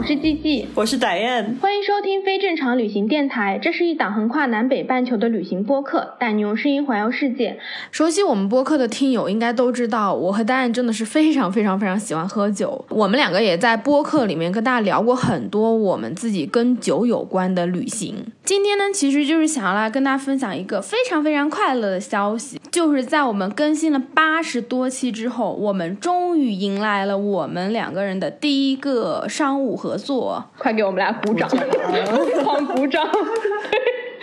我是 G G，我是戴燕，欢迎收听非正常旅行电台。这是一档横跨南北半球的旅行播客，带你用声音环游世界。熟悉我们播客的听友应该都知道，我和戴燕真的是非常非常非常喜欢喝酒。我们两个也在播客里面跟大家聊过很多我们自己跟酒有关的旅行。今天呢，其实就是想要来跟大家分享一个非常非常快乐的消息，就是在我们更新了八十多期之后，我们终于迎来了我们两个人的第一个商务。合作，快给我们俩鼓掌！狂鼓掌！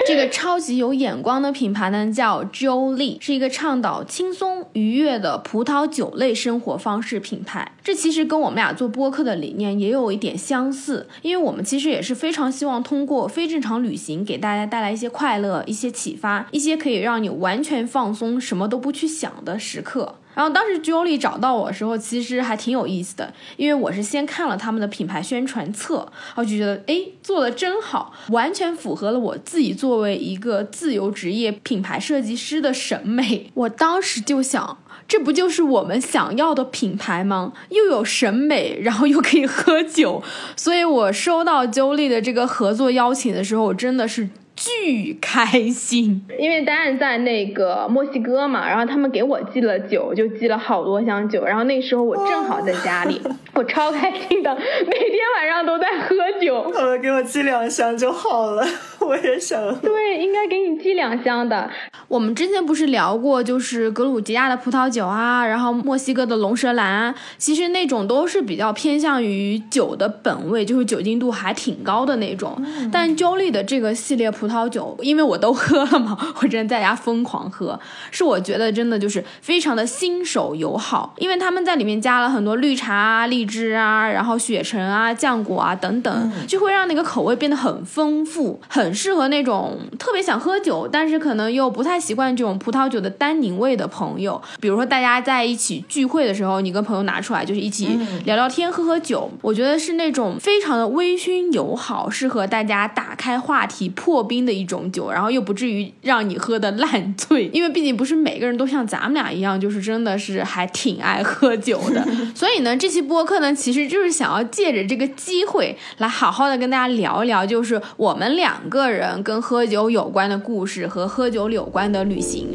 这个超级有眼光的品牌呢，叫 Jolie，是一个倡导轻松愉悦的葡萄酒类生活方式品牌。这其实跟我们俩做播客的理念也有一点相似，因为我们其实也是非常希望通过非正常旅行给大家带来一些快乐、一些启发、一些可以让你完全放松、什么都不去想的时刻。然后当时 Julie 找到我的时候，其实还挺有意思的，因为我是先看了他们的品牌宣传册，然后就觉得哎，做的真好，完全符合了我自己作为一个自由职业品牌设计师的审美。我当时就想，这不就是我们想要的品牌吗？又有审美，然后又可以喝酒。所以我收到 Julie 的这个合作邀请的时候，我真的是。巨开心，因为丹丹在那个墨西哥嘛，然后他们给我寄了酒，就寄了好多箱酒，然后那时候我正好在家里，我超开心的，每天晚上都在喝酒。他们给我寄两箱就好了，我也想。对，应该给你寄两箱的。我们之前不是聊过，就是格鲁吉亚的葡萄酒啊，然后墨西哥的龙舌兰啊，其实那种都是比较偏向于酒的本味，就是酒精度还挺高的那种。但 Jolie 的这个系列葡葡萄酒，因为我都喝了嘛，我真的在家疯狂喝，是我觉得真的就是非常的新手友好，因为他们在里面加了很多绿茶啊、荔枝啊，然后雪橙啊、浆果啊等等，就会让那个口味变得很丰富，很适合那种特别想喝酒，但是可能又不太习惯这种葡萄酒的单宁味的朋友。比如说大家在一起聚会的时候，你跟朋友拿出来就是一起聊聊天、喝喝酒，我觉得是那种非常的微醺友好，适合大家打开话题、破冰。的一种酒，然后又不至于让你喝的烂醉，因为毕竟不是每个人都像咱们俩一样，就是真的是还挺爱喝酒的。所以呢，这期播客呢，其实就是想要借着这个机会来好好的跟大家聊一聊，就是我们两个个人跟喝酒有关的故事和喝酒有关的旅行。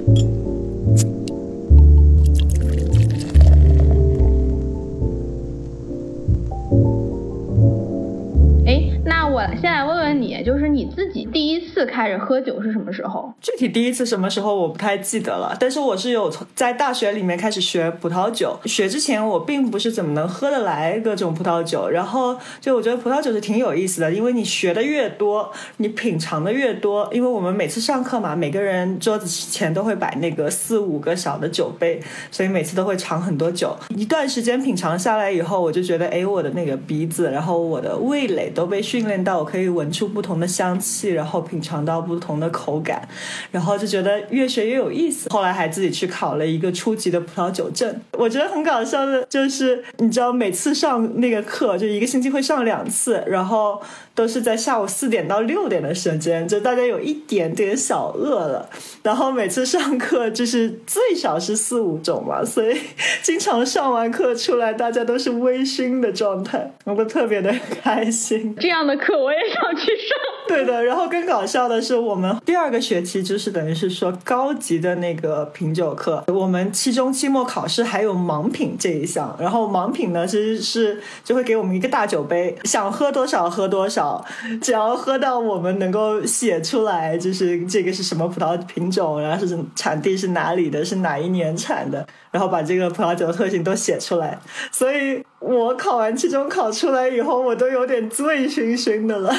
次开始喝酒是什么时候？具体第一次什么时候我不太记得了，但是我是有从在大学里面开始学葡萄酒。学之前我并不是怎么能喝得来各种葡萄酒，然后就我觉得葡萄酒是挺有意思的，因为你学的越多，你品尝的越多。因为我们每次上课嘛，每个人桌子前都会摆那个四五个小的酒杯，所以每次都会尝很多酒。一段时间品尝下来以后，我就觉得，哎，我的那个鼻子，然后我的味蕾都被训练。到我可以闻出不同的香气，然后品尝尝到不同的口感，然后就觉得越学越有意思。后来还自己去考了一个初级的葡萄酒证。我觉得很搞笑的就是，你知道每次上那个课就一个星期会上两次，然后。都是在下午四点到六点的时间，就大家有一点点小饿了，然后每次上课就是最少是四五种嘛，所以经常上完课出来，大家都是微醺的状态，我都特别的开心。这样的课我也想去上。对的，然后更搞笑的是，我们第二个学期就是等于是说高级的那个品酒课，我们期中、期末考试还有盲品这一项，然后盲品呢其实是就会给我们一个大酒杯，想喝多少喝多少。只要喝到我们能够写出来，就是这个是什么葡萄品种，然后是产地是哪里的，是哪一年产的，然后把这个葡萄酒的特性都写出来。所以我考完期中考出来以后，我都有点醉醺醺的了。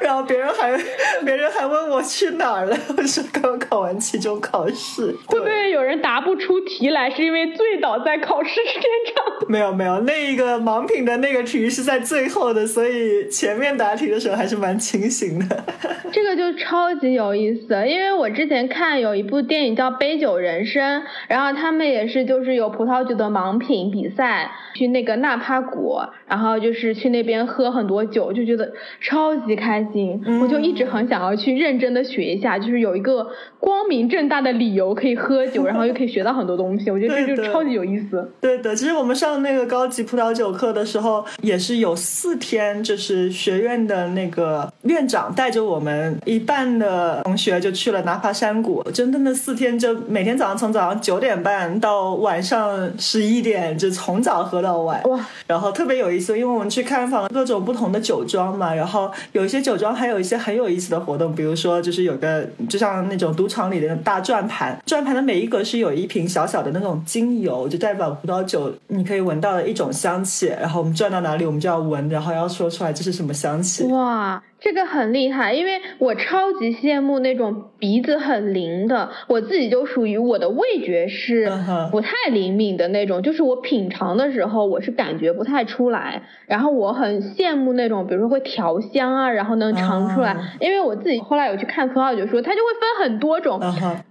然后别人还别人还问我去哪儿了，我说刚考完期中考试。会不会有人答不出题来，是因为醉倒在考试现场？没有没有，那个盲品的那个题是在最后的，所以前面答题的时候还是蛮清醒的。这个就超级有意思，因为我之前看有一部电影叫《杯酒人生》，然后他们也是就是有葡萄酒的盲品比赛，去那个纳帕谷，然后就是去那边喝很多酒，就觉得超级开心。我就一直很想要去认真的学一下，就是有一个光明正大的理由可以喝酒，然后又可以学到很多东西。我觉得这就超级有意思。对的，其实我们上那个高级葡萄酒课的时候，也是有四天，就是学院的那个院长带着我们一半的同学就去了纳帕山谷，真的那四天就每天早上从早上九点半到晚上十一点，就从早喝到晚。哇！然后特别有意思，因为我们去看访各种不同的酒庄嘛，然后有一些酒庄还有一些很有意思的活动，比如说就是有个就像那种赌场里的大转盘，转盘的每一格是有一瓶小小的那种精油，就代表葡萄酒你可以闻到的一种香气，然后我们转到哪里我们就要闻，然后要说出来这是什么香气。哇！这个很厉害，因为我超级羡慕那种鼻子很灵的，我自己就属于我的味觉是不太灵敏的那种，就是我品尝的时候我是感觉不太出来。然后我很羡慕那种，比如说会调香啊，然后能尝出来。因为我自己后来有去看葡萄酒说，它就会分很多种，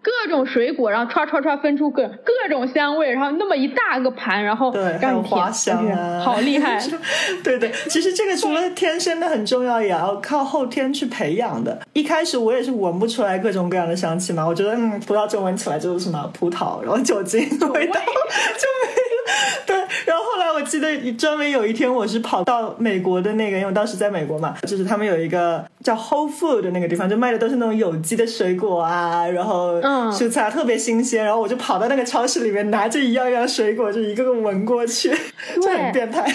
各种水果，然后唰唰唰分出各各种香味，然后那么一大个盘，然后让你花香啊，好厉害。对对，其实这个除了 天生的很重要，也要靠。后天去培养的，一开始我也是闻不出来各种各样的香气嘛，我觉得嗯，葡萄酒闻起来就是什么葡萄，然后酒精的味道 就没了。对，然后我记得专门有一天我是跑到美国的那个，因为我当时在美国嘛，就是他们有一个叫 Whole Food 的那个地方，就卖的都是那种有机的水果啊，然后蔬菜特别新鲜，然后我就跑到那个超市里面拿着一样一样水果，就一个个闻过去，就很变态。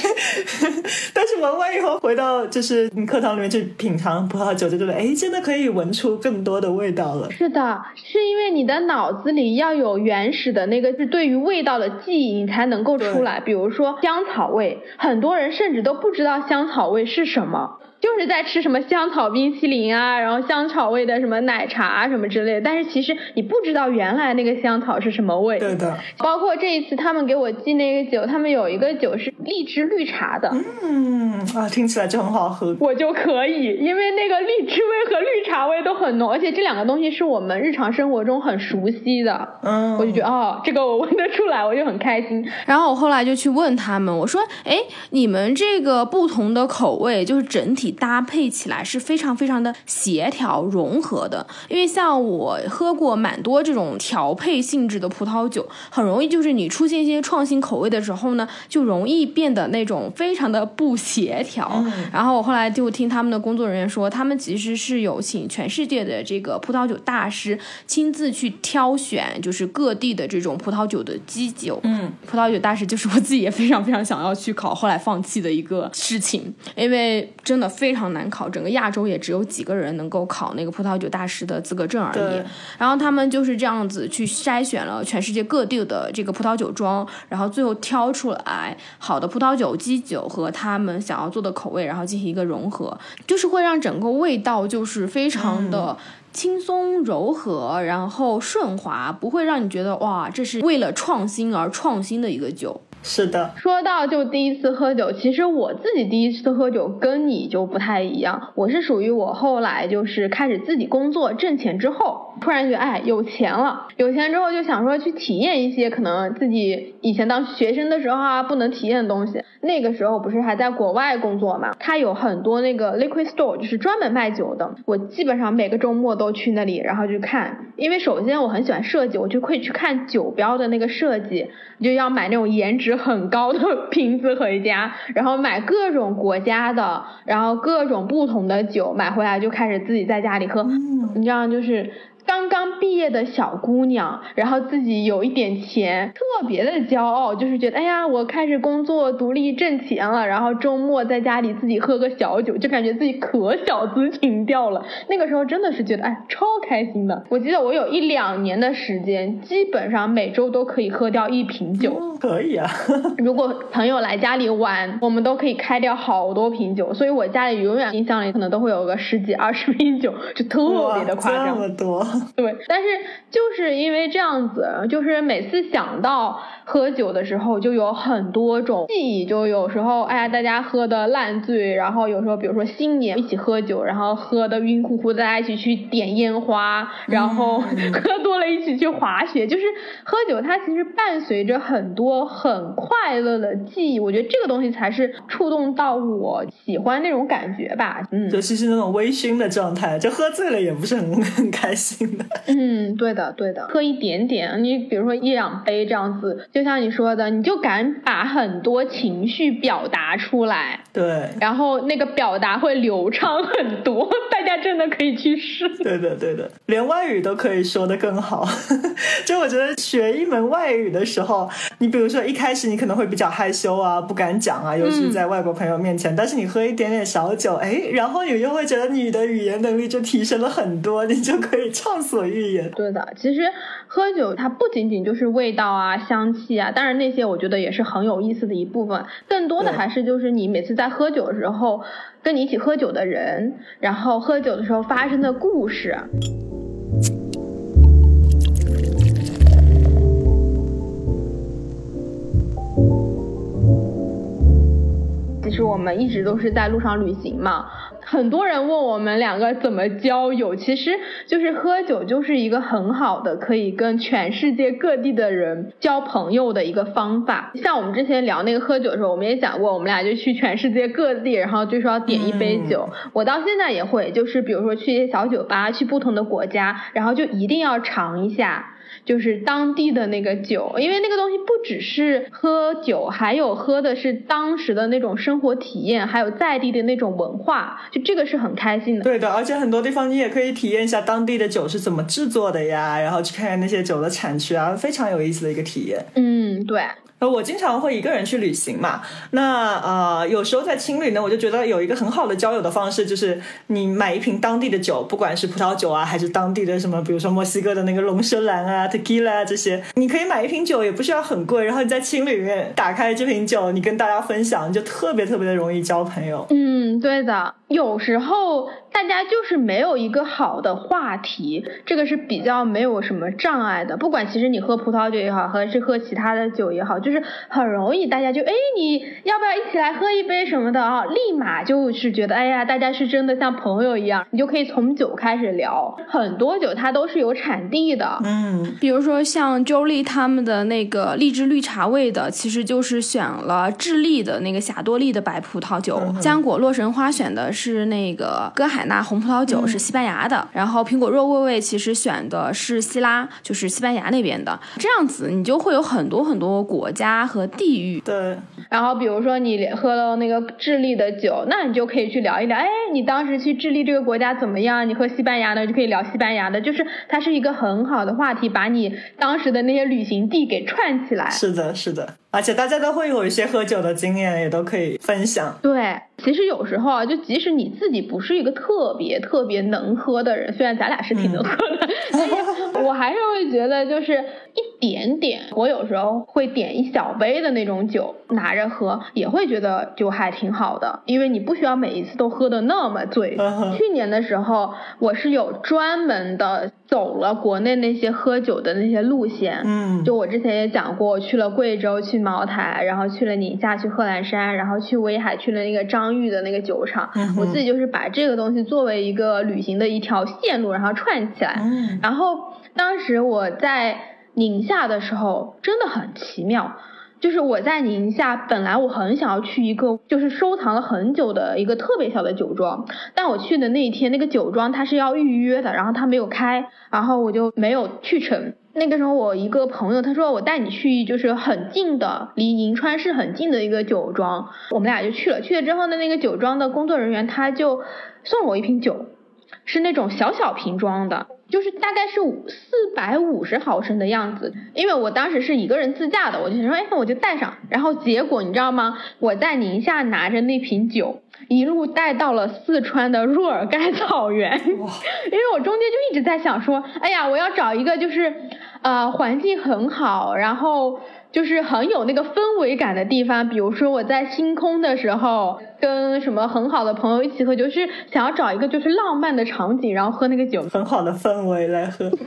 但是闻完以后回到就是你课堂里面去品。尝葡萄酒就觉得，哎，真的可以闻出更多的味道了。是的，是因为你的脑子里要有原始的那个是对于味道的记忆，你才能够出来。比如说香香草味，很多人甚至都不知道香草味是什么。就是在吃什么香草冰淇淋啊，然后香草味的什么奶茶什么之类的，但是其实你不知道原来那个香草是什么味。对的。包括这一次他们给我寄那个酒，他们有一个酒是荔枝绿茶的。嗯啊，听起来就很好喝。我就可以，因为那个荔枝味和绿茶味都很浓，而且这两个东西是我们日常生活中很熟悉的。嗯。我就觉得哦，这个我闻得出来，我就很开心。然后我后来就去问他们，我说，哎，你们这个不同的口味，就是整体。搭配起来是非常非常的协调融合的，因为像我喝过蛮多这种调配性质的葡萄酒，很容易就是你出现一些创新口味的时候呢，就容易变得那种非常的不协调。然后我后来就听他们的工作人员说，他们其实是有请全世界的这个葡萄酒大师亲自去挑选，就是各地的这种葡萄酒的基酒。嗯，葡萄酒大师就是我自己也非常非常想要去考，后来放弃的一个事情，因为真的。非常难考，整个亚洲也只有几个人能够考那个葡萄酒大师的资格证而已。然后他们就是这样子去筛选了全世界各地的这个葡萄酒庄，然后最后挑出来好的葡萄酒基酒和他们想要做的口味，然后进行一个融合，就是会让整个味道就是非常的轻松柔和，然后顺滑，不会让你觉得哇，这是为了创新而创新的一个酒。是的，说到就第一次喝酒，其实我自己第一次喝酒跟你就不太一样。我是属于我后来就是开始自己工作挣钱之后，突然觉得哎有钱了，有钱之后就想说去体验一些可能自己以前当学生的时候啊不能体验的东西。那个时候不是还在国外工作嘛，他有很多那个 liquid store，就是专门卖酒的。我基本上每个周末都去那里，然后去看。因为首先我很喜欢设计，我就会去看酒标的那个设计，就要买那种颜值。很高的 瓶子回家，然后买各种国家的，然后各种不同的酒买回来，就开始自己在家里喝。你知道就是刚刚毕业的小姑娘，然后自己有一点钱，特别的骄傲，就是觉得哎呀，我开始工作独立挣钱了，然后周末在家里自己喝个小酒，就感觉自己可小资情调了。那个时候真的是觉得哎，超开心的。我记得我有一两年的时间，基本上每周都可以喝掉一瓶酒。可以啊，如果朋友来家里玩，我们都可以开掉好多瓶酒，所以我家里永远冰箱里可能都会有个十几二十瓶酒，就特别的夸张。这么多。对，但是就是因为这样子，就是每次想到喝酒的时候，就有很多种记忆。就有时候，哎呀，大家喝的烂醉，然后有时候，比如说新年一起喝酒，然后喝的晕乎乎，大家一起去点烟花，然后 喝多了一起去滑雪。就是喝酒，它其实伴随着很多很快乐的记忆。我觉得这个东西才是触动到我喜欢那种感觉吧。嗯，尤其是那种微醺的状态，就喝醉了也不是很 很开心。嗯，对的，对的，喝一点点，你比如说一两杯这样子，就像你说的，你就敢把很多情绪表达出来，对，然后那个表达会流畅很多，大家真的可以去试。对的，对的，连外语都可以说的更好。就我觉得学一门外语的时候，你比如说一开始你可能会比较害羞啊，不敢讲啊，尤其是在外国朋友面前，但是你喝一点点小酒，哎，然后你又会觉得你的语言能力就提升了很多，你就可以畅所欲言。对的，其实喝酒它不仅仅就是味道啊、香气啊，当然那些我觉得也是很有意思的一部分，更多的还是就是你每次在喝酒的时候，跟你一起喝酒的人，然后喝酒的时候发生的故事。其实我们一直都是在路上旅行嘛。很多人问我们两个怎么交友，其实就是喝酒就是一个很好的可以跟全世界各地的人交朋友的一个方法。像我们之前聊那个喝酒的时候，我们也讲过，我们俩就去全世界各地，然后就说要点一杯酒。我到现在也会，就是比如说去一些小酒吧，去不同的国家，然后就一定要尝一下。就是当地的那个酒，因为那个东西不只是喝酒，还有喝的是当时的那种生活体验，还有在地的那种文化，就这个是很开心的。对的，而且很多地方你也可以体验一下当地的酒是怎么制作的呀，然后去看看那些酒的产区啊，非常有意思的一个体验。嗯，对。我经常会一个人去旅行嘛，那呃有时候在青旅呢，我就觉得有一个很好的交友的方式，就是你买一瓶当地的酒，不管是葡萄酒啊，还是当地的什么，比如说墨西哥的那个龙舌兰啊、tequila 这些，你可以买一瓶酒，也不需要很贵，然后你在青旅里面打开这瓶酒，你跟大家分享，就特别特别的容易交朋友。嗯，对的，有时候大家就是没有一个好的话题，这个是比较没有什么障碍的。不管其实你喝葡萄酒也好，还是喝其他的酒也好，就是很容易大家就哎，你要不要一起来喝一杯什么的啊？立马就是觉得哎呀，大家是真的像朋友一样，你就可以从酒开始聊。很多酒它都是有产地的，嗯，比如说像 Jolie 他们的那个荔枝绿茶味的，其实就是选了智利的那个霞多丽的白葡萄酒。浆果洛神花选的是那个歌海纳红葡萄酒，是西班牙的。然后苹果肉味味其实选的是希拉，就是西班牙那边的。这样子你就会有很多很多国家和地域。对。然后比如说你喝了那个智利的酒，那你就可以去聊一聊，哎，你当时去智利这个国家怎么样？你喝西班牙的就可以聊西班牙的，就是它是一个很好的话题，把你当时的那些旅行地给串起来。是的，是的。而且大家都会有一些喝酒的经验，也都可以分享。对，其实有时候啊，就即使你自己不是一个特别特别能喝的人，虽然咱俩是挺能喝的，但是我还是会觉得就是一点点。我有时候会点一小杯的那种酒拿着喝，也会觉得就还挺好的，因为你不需要每一次都喝的那么醉。去年的时候，我是有专门的走了国内那些喝酒的那些路线。嗯，就我之前也讲过，我去了贵州去。茅台，然后去了宁夏，去贺兰山，然后去威海，去了那个张裕的那个酒厂。我自己就是把这个东西作为一个旅行的一条线路，然后串起来。然后当时我在宁夏的时候真的很奇妙，就是我在宁夏本来我很想要去一个就是收藏了很久的一个特别小的酒庄，但我去的那一天那个酒庄它是要预约的，然后它没有开，然后我就没有去成。那个时候，我一个朋友他说我带你去，就是很近的，离银川市很近的一个酒庄，我们俩就去了。去了之后呢，那个酒庄的工作人员他就送我一瓶酒，是那种小小瓶装的。就是大概是四百五十毫升的样子。因为我当时是一个人自驾的，我就想说，哎，那我就带上。然后结果你知道吗？我在宁夏拿着那瓶酒，一路带到了四川的若尔盖草原。因为我中间就一直在想说，哎呀，我要找一个就是呃环境很好，然后。就是很有那个氛围感的地方，比如说我在星空的时候，跟什么很好的朋友一起喝酒，是想要找一个就是浪漫的场景，然后喝那个酒，很好的氛围来喝。对，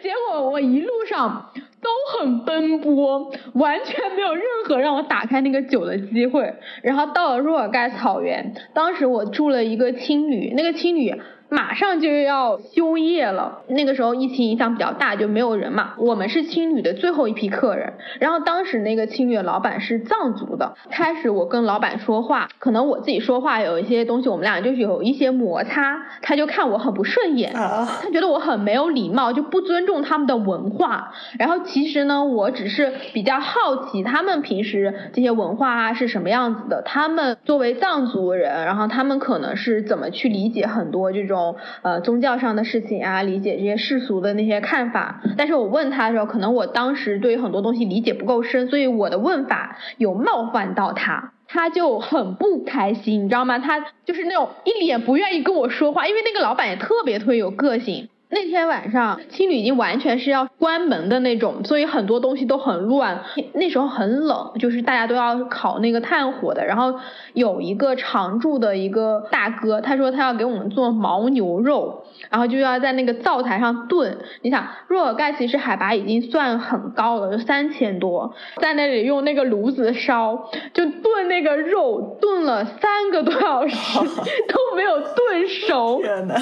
结果我一路上都很奔波，完全没有任何让我打开那个酒的机会。然后到了若尔盖草原，当时我住了一个青旅，那个青旅。马上就要休业了，那个时候疫情影响比较大，就没有人嘛。我们是青旅的最后一批客人，然后当时那个青旅的老板是藏族的。开始我跟老板说话，可能我自己说话有一些东西，我们俩就是有一些摩擦，他就看我很不顺眼，他觉得我很没有礼貌，就不尊重他们的文化。然后其实呢，我只是比较好奇他们平时这些文化啊是什么样子的。他们作为藏族人，然后他们可能是怎么去理解很多这种。呃，宗教上的事情啊，理解这些世俗的那些看法。但是我问他的时候，可能我当时对于很多东西理解不够深，所以我的问法有冒犯到他，他就很不开心，你知道吗？他就是那种一脸不愿意跟我说话，因为那个老板也特别特别有个性。那天晚上青旅已经完全是要关门的那种，所以很多东西都很乱。那时候很冷，就是大家都要烤那个炭火的。然后有一个常住的一个大哥，他说他要给我们做牦牛肉，然后就要在那个灶台上炖。你想，若尔盖其实海拔已经算很高了，就三千多，在那里用那个炉子烧，就炖那个肉，炖了三个多小时 都没有炖熟。天呐，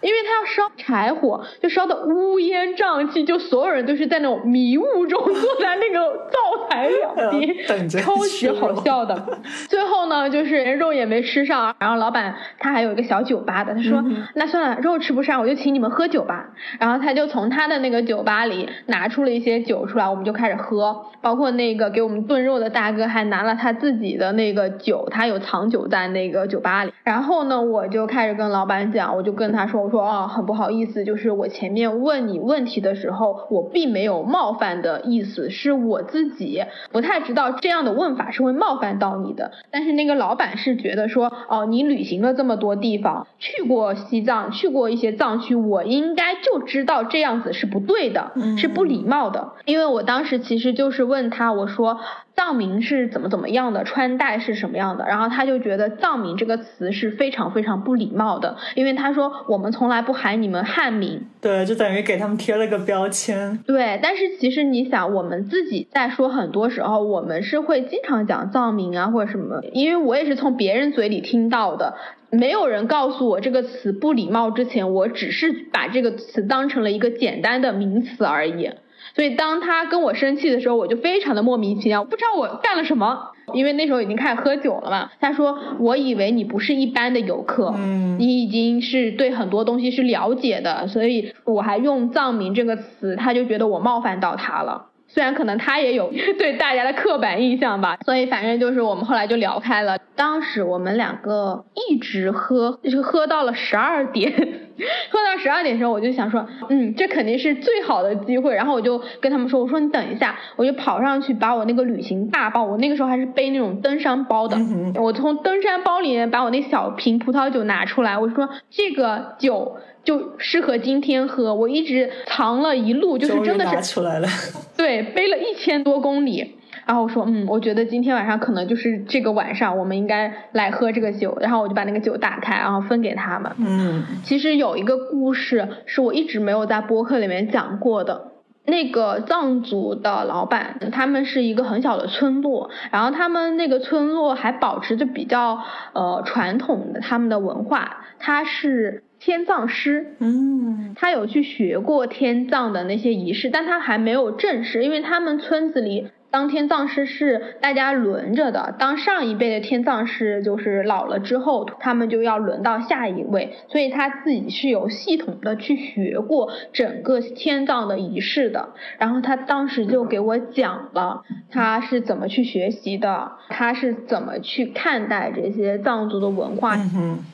因为他要烧柴火，就烧的乌烟瘴气，就所有人都是在那种迷雾中坐在那个灶台两边，超级好笑的。最后呢，就是连肉也没吃上，然后老板他还有一个小酒吧的，他说那算了，肉吃不上，我就请你们喝酒吧。然后他就从他的那个酒吧里拿出了一些酒出来，我们就开始喝，包括那个给我们炖肉的大哥还拿了他自己的那个酒，他有藏酒在那个酒吧里。然后呢，我就开始跟老板讲，我就跟他说。说啊，很不好意思，就是我前面问你问题的时候，我并没有冒犯的意思，是我自己不太知道这样的问法是会冒犯到你的。但是那个老板是觉得说，哦，你旅行了这么多地方，去过西藏，去过一些藏区，我应该就知道这样子是不对的，是不礼貌的。因为我当时其实就是问他，我说。藏民是怎么怎么样的，穿戴是什么样的，然后他就觉得藏民这个词是非常非常不礼貌的，因为他说我们从来不喊你们汉民，对，就等于给他们贴了个标签。对，但是其实你想，我们自己在说很多时候，我们是会经常讲藏民啊或者什么，因为我也是从别人嘴里听到的，没有人告诉我这个词不礼貌之前，我只是把这个词当成了一个简单的名词而已。所以当他跟我生气的时候，我就非常的莫名其妙，不知道我干了什么。因为那时候已经开始喝酒了嘛。他说：“我以为你不是一般的游客，嗯，你已经是对很多东西是了解的，所以我还用藏民这个词，他就觉得我冒犯到他了。虽然可能他也有 对大家的刻板印象吧。所以反正就是我们后来就聊开了。当时我们两个一直喝，就是喝到了十二点。”喝到十二点的时候，我就想说，嗯，这肯定是最好的机会。然后我就跟他们说，我说你等一下，我就跑上去把我那个旅行大包，我那个时候还是背那种登山包的，我从登山包里面把我那小瓶葡萄酒拿出来，我说这个酒就适合今天喝。我一直藏了一路，就是真的是出来了，对，背了一千多公里。然后我说，嗯，我觉得今天晚上可能就是这个晚上，我们应该来喝这个酒。然后我就把那个酒打开，然后分给他们。嗯，其实有一个故事是我一直没有在播客里面讲过的。那个藏族的老板，他们是一个很小的村落，然后他们那个村落还保持着比较呃传统的他们的文化，他是天葬师。嗯，他有去学过天葬的那些仪式，但他还没有正式，因为他们村子里。当天葬师是大家轮着的，当上一辈的天葬师就是老了之后，他们就要轮到下一位，所以他自己是有系统的去学过整个天葬的仪式的。然后他当时就给我讲了他是怎么去学习的，他是怎么去看待这些藏族的文化。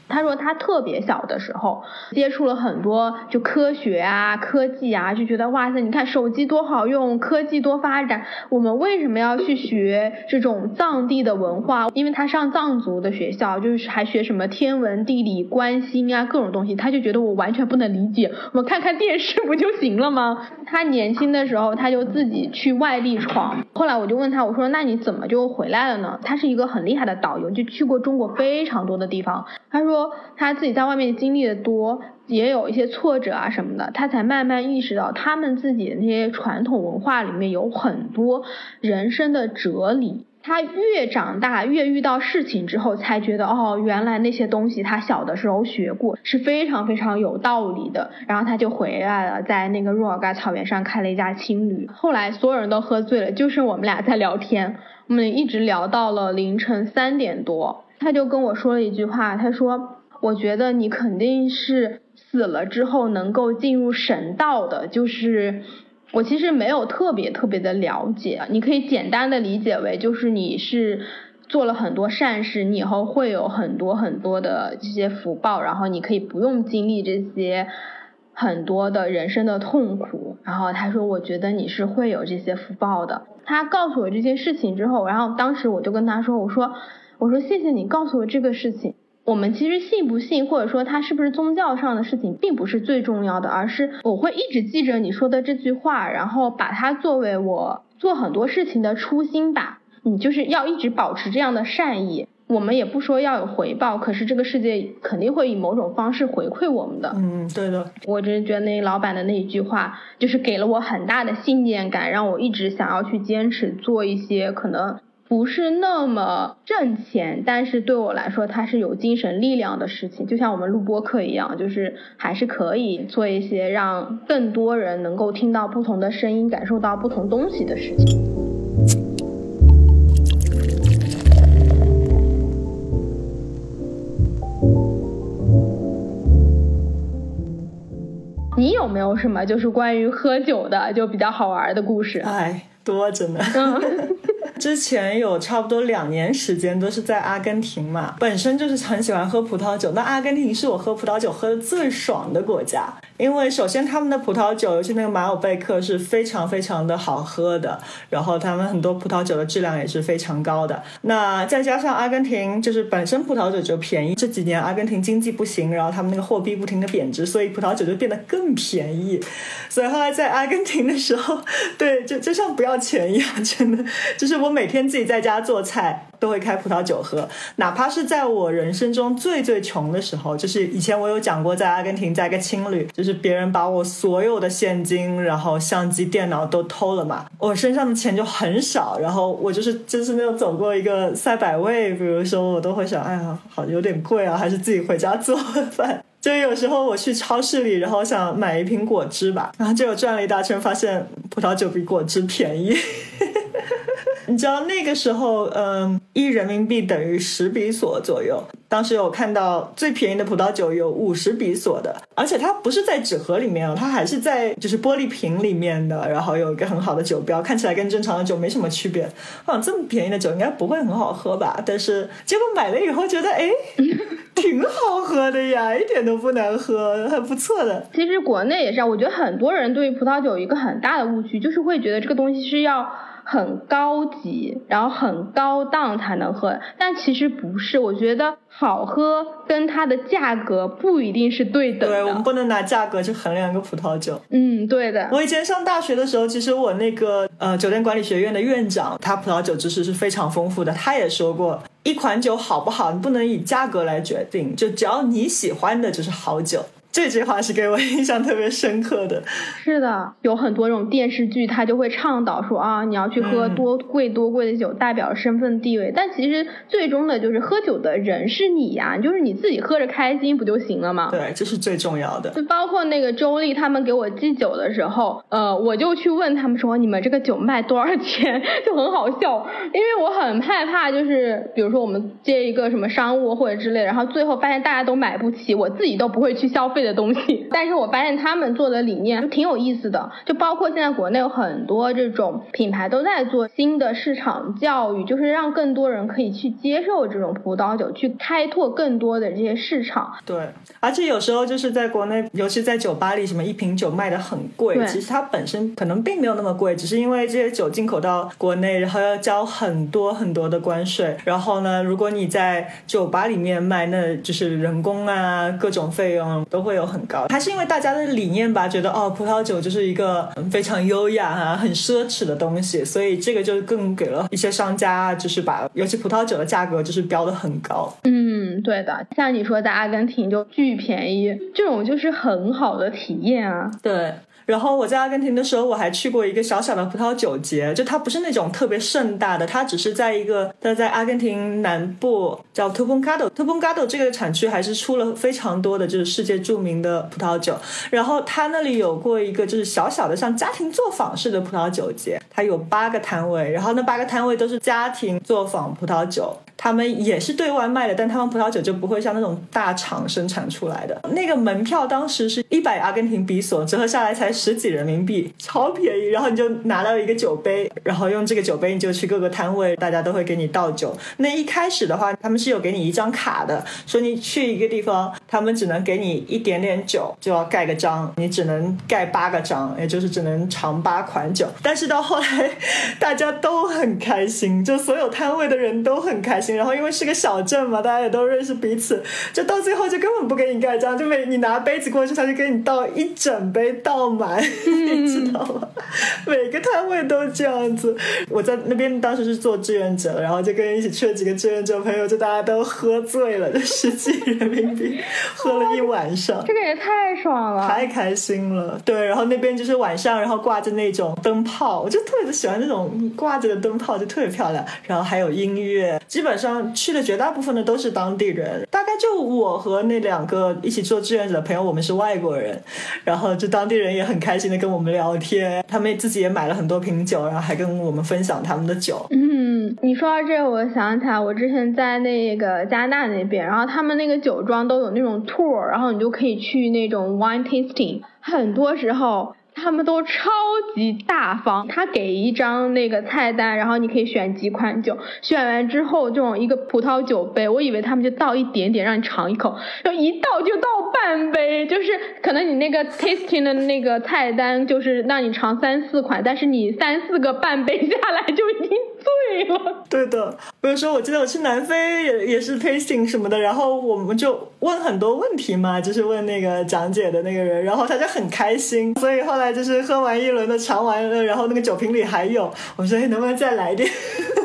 他说他特别小的时候接触了很多就科学啊、科技啊，就觉得哇塞，你看手机多好用，科技多发展，我们为什么要去学这种藏地的文化？因为他上藏族的学校，就是还学什么天文、地理、观星啊各种东西，他就觉得我完全不能理解，我看看电视不就行了吗？他年轻的时候他就自己去外地闯，后来我就问他，我说那你怎么就回来了呢？他是一个很厉害的导游，就去过中国非常多的地方，他说。说他自己在外面经历的多，也有一些挫折啊什么的，他才慢慢意识到他们自己的那些传统文化里面有很多人生的哲理。他越长大，越遇到事情之后，才觉得哦，原来那些东西他小的时候学过是非常非常有道理的。然后他就回来了，在那个若尔盖草原上开了一家青旅。后来所有人都喝醉了，就剩我们俩在聊天，我们一直聊到了凌晨三点多。他就跟我说了一句话，他说：“我觉得你肯定是死了之后能够进入神道的。”就是我其实没有特别特别的了解，你可以简单的理解为就是你是做了很多善事，你以后会有很多很多的这些福报，然后你可以不用经历这些很多的人生的痛苦。然后他说：“我觉得你是会有这些福报的。”他告诉我这些事情之后，然后当时我就跟他说：“我说。”我说谢谢你告诉我这个事情。我们其实信不信，或者说它是不是宗教上的事情，并不是最重要的，而是我会一直记着你说的这句话，然后把它作为我做很多事情的初心吧。你就是要一直保持这样的善意。我们也不说要有回报，可是这个世界肯定会以某种方式回馈我们的。嗯，对的。我真是觉得那老板的那一句话，就是给了我很大的信念感，让我一直想要去坚持做一些可能。不是那么挣钱，但是对我来说，它是有精神力量的事情，就像我们录播课一样，就是还是可以做一些让更多人能够听到不同的声音，感受到不同东西的事情。你有没有什么就是关于喝酒的就比较好玩的故事？哎，多着呢。之前有差不多两年时间都是在阿根廷嘛，本身就是很喜欢喝葡萄酒。那阿根廷是我喝葡萄酒喝的最爽的国家，因为首先他们的葡萄酒，尤其那个马尔贝克是非常非常的好喝的，然后他们很多葡萄酒的质量也是非常高的。那再加上阿根廷就是本身葡萄酒就便宜，这几年阿根廷经济不行，然后他们那个货币不停的贬值，所以葡萄酒就变得更便宜。所以后来在阿根廷的时候，对，就就像不要钱一样，真的就是我。每天自己在家做菜，都会开葡萄酒喝。哪怕是在我人生中最最穷的时候，就是以前我有讲过，在阿根廷在一个青旅，就是别人把我所有的现金、然后相机、电脑都偷了嘛，我身上的钱就很少。然后我就是就是那种走过一个赛百味，比如说我都会想，哎呀，好有点贵啊，还是自己回家做饭。就有时候我去超市里，然后想买一瓶果汁吧，然后结果转了一大圈，发现葡萄酒比果汁便宜。你知道那个时候，嗯，一人民币等于十比索左右。当时有看到最便宜的葡萄酒有五十比索的，而且它不是在纸盒里面哦，它还是在就是玻璃瓶里面的，然后有一个很好的酒标，看起来跟正常的酒没什么区别。我想这么便宜的酒应该不会很好喝吧？但是结果买了以后觉得，哎，挺好喝的呀，一点都不难喝，很不错的。其实国内也是，我觉得很多人对于葡萄酒有一个很大的误区，就是会觉得这个东西是要。很高级，然后很高档才能喝，但其实不是。我觉得好喝跟它的价格不一定是对等的。对，我们不能拿价格去衡量一个葡萄酒。嗯，对的。我以前上大学的时候，其实我那个呃酒店管理学院的院长，他葡萄酒知识是非常丰富的。他也说过，一款酒好不好，你不能以价格来决定，就只要你喜欢的就是好酒。这句话是给我印象特别深刻的。是的，有很多这种电视剧，他就会倡导说啊，你要去喝多贵多贵的酒，代表身份地位。但其实最终的就是喝酒的人是你呀，就是你自己喝着开心不就行了吗？对，这是最重要的。就包括那个周丽他们给我寄酒的时候，呃，我就去问他们说，你们这个酒卖多少钱？就很好笑，因为我很害怕，就是比如说我们接一个什么商务或者之类，然后最后发现大家都买不起，我自己都不会去消费。的东西。但是我发现他们做的理念挺有意思的，就包括现在国内有很多这种品牌都在做新的市场教育，就是让更多人可以去接受这种葡萄酒，去开拓更多的这些市场。对，而且有时候就是在国内，尤其在酒吧里，什么一瓶酒卖的很贵，其实它本身可能并没有那么贵，只是因为这些酒进口到国内，然后要交很多很多的关税。然后呢，如果你在酒吧里面卖，那就是人工啊，各种费用都会有很高。还是因为大家的理念吧，觉得哦，葡萄酒就是一个非常优雅啊、很奢侈的东西，所以这个就更给了一些商家，就是把尤其葡萄酒的价格就是标的很高。嗯，对的，像你说的阿根廷就巨便宜，这种就是很好的体验啊。对。然后我在阿根廷的时候，我还去过一个小小的葡萄酒节，就它不是那种特别盛大的，它只是在一个它在阿根廷南部叫 t u p o n c a d o t u p o n c a d o 这个产区还是出了非常多的就是世界著名的葡萄酒。然后它那里有过一个就是小小的像家庭作坊式的葡萄酒节，它有八个摊位，然后那八个摊位都是家庭作坊葡萄酒。他们也是对外卖的，但他们葡萄酒就不会像那种大厂生产出来的。那个门票当时是一百阿根廷比索，折合下来才十几人民币，超便宜。然后你就拿到一个酒杯，然后用这个酒杯你就去各个摊位，大家都会给你倒酒。那一开始的话，他们是有给你一张卡的，说你去一个地方，他们只能给你一点点酒，就要盖个章，你只能盖八个章，也就是只能尝八款酒。但是到后来，大家都很开心，就所有摊位的人都很开心。然后因为是个小镇嘛，大家也都认识彼此，就到最后就根本不给你盖章，就每你拿杯子过去，他就给你倒一整杯倒满，你知道吗？每个摊位都这样子。我在那边当时是做志愿者，然后就跟一起去了几个志愿者朋友，就大家都喝醉了，就十几人民币 喝了一晚上，这个也太爽了，太开心了。对，然后那边就是晚上，然后挂着那种灯泡，我就特别的喜欢那种挂着的灯泡，就特别漂亮。然后还有音乐，基本。上去的绝大部分的都是当地人，大概就我和那两个一起做志愿者的朋友，我们是外国人，然后就当地人也很开心的跟我们聊天，他们自己也买了很多瓶酒，然后还跟我们分享他们的酒。嗯，你说到这，我想起来，我之前在那个加拿大那边，然后他们那个酒庄都有那种 tour，然后你就可以去那种 wine tasting，很多时候。他们都超级大方，他给一张那个菜单，然后你可以选几款酒，选完之后这种一个葡萄酒杯，我以为他们就倒一点点让你尝一口，就一倒就倒半杯，就是可能你那个 tasting 的那个菜单就是让你尝三四款，但是你三四个半杯下来就已经醉了。对的，比如说我记得我去南非也也是 tasting 什么的，然后我们就问很多问题嘛，就是问那个讲解的那个人，然后他就很开心，所以后来。就是喝完一轮的尝完了，然后那个酒瓶里还有，我说能不能再来点？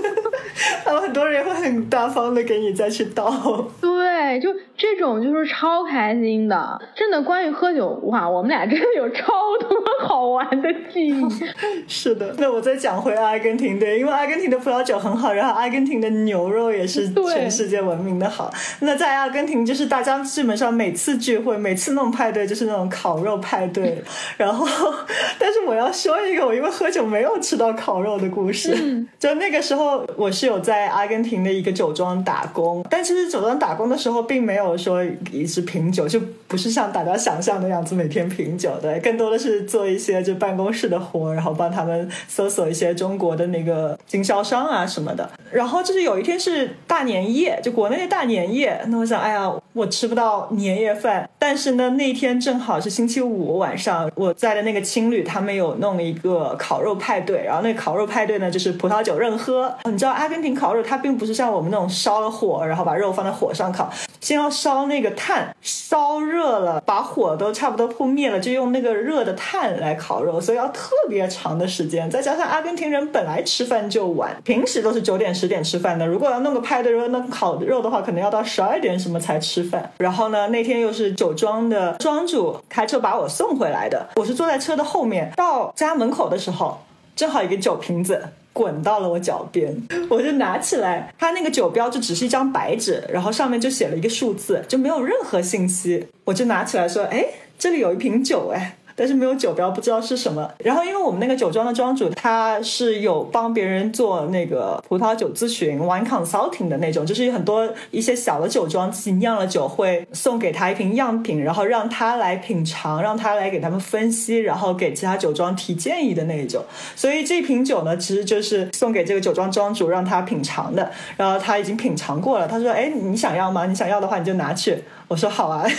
他们很多人会很大方的给你再去倒。对，就这种就是超开心的，真的。关于喝酒，哇，我们俩真的有超多好玩的记忆。是的，那我再讲回阿根廷，对，因为阿根廷的葡萄酒很好，然后阿根廷的牛肉也是全世界闻名的好。那在阿根廷，就是大家基本上每次聚会，每次弄派对，就是那种烤肉派对。然后，但是我要说一个，我因为喝酒没有吃到烤肉的故事。就那个时候，我是有在阿根廷的一个酒庄打工，但其实酒庄打工的时候，并没有说一直品酒，就不是像大家想象的样子每天品酒的，更多的是做一些就办公室的活，然后帮他们搜索一些中国的那个经销商啊什么的。然后就是有一天是大年夜，就国内的大年夜，那我想，哎呀，我吃不到年夜饭，但是呢，那天正好是星期五晚上，我在的那个青旅，他们有弄一个烤肉派对，然后那烤肉派对呢，就是葡萄酒任喝。你知道阿根廷烤肉，它并不是像我们那种烧了火，然后把肉放在火上烤，先要烧那个炭，烧热了，把火都差不多扑灭了，就用那个热的炭来烤肉，所以要特别长的时间。再加上阿根廷人本来吃饭就晚，平时都是九点十点吃饭的，如果要弄个派对，弄烤肉的话，可能要到十二点什么才吃饭。然后呢，那天又是酒庄的庄主开车把我送回来的，我是坐在车的后面，到家门口的时候，正好一个酒瓶子。滚到了我脚边，我就拿起来，它那个酒标就只是一张白纸，然后上面就写了一个数字，就没有任何信息。我就拿起来说：“哎，这里有一瓶酒，哎。”但是没有酒标，不知道是什么。然后因为我们那个酒庄的庄主他是有帮别人做那个葡萄酒咨询 （wine consulting） 的那种，就是很多一些小的酒庄自己酿了酒会送给他一瓶样品，然后让他来品尝，让他来给他们分析，然后给其他酒庄提建议的那一种。所以这瓶酒呢，其实就是送给这个酒庄庄主让他品尝的。然后他已经品尝过了，他说：“哎，你想要吗？你想要的话你就拿去。”我说：“好啊。”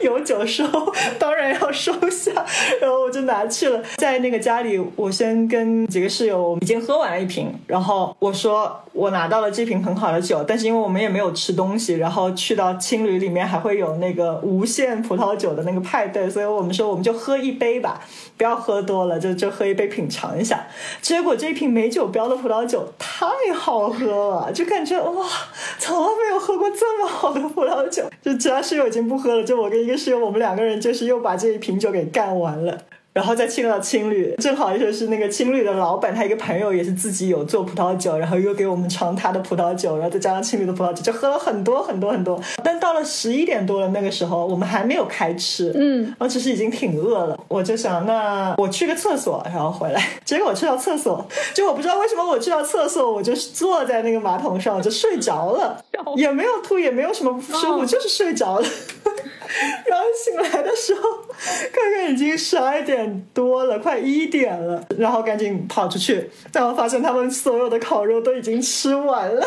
有酒收，当然要收下。然后我就拿去了，在那个家里，我先跟几个室友已经喝完了一瓶。然后我说我拿到了这瓶很好的酒，但是因为我们也没有吃东西，然后去到青旅里面还会有那个无限葡萄酒的那个派对，所以我们说我们就喝一杯吧，不要喝多了，就就喝一杯品尝一下。结果这瓶美酒标的葡萄酒太好喝了，就感觉哇，从来没有喝过这么好的葡萄酒。就其他室友已经不喝了，就我跟一个室友，我们两个人就是又把这一瓶酒给干完了。然后再去到青旅，正好就是那个青旅的老板，他一个朋友也是自己有做葡萄酒，然后又给我们尝他的葡萄酒，然后再加上青旅的葡萄酒，就喝了很多很多很多。但到了十一点多了，那个时候我们还没有开吃，嗯，我其实已经挺饿了，我就想那我去个厕所，然后回来。结果我去到厕所，就我不知道为什么我去到厕所，我就坐在那个马桶上就睡着了，也没有吐，也没有什么不舒服，就是睡着了。然后醒来的时候，看看已经十二点多了，快一点了，然后赶紧跑出去，然后发现他们所有的烤肉都已经吃完了，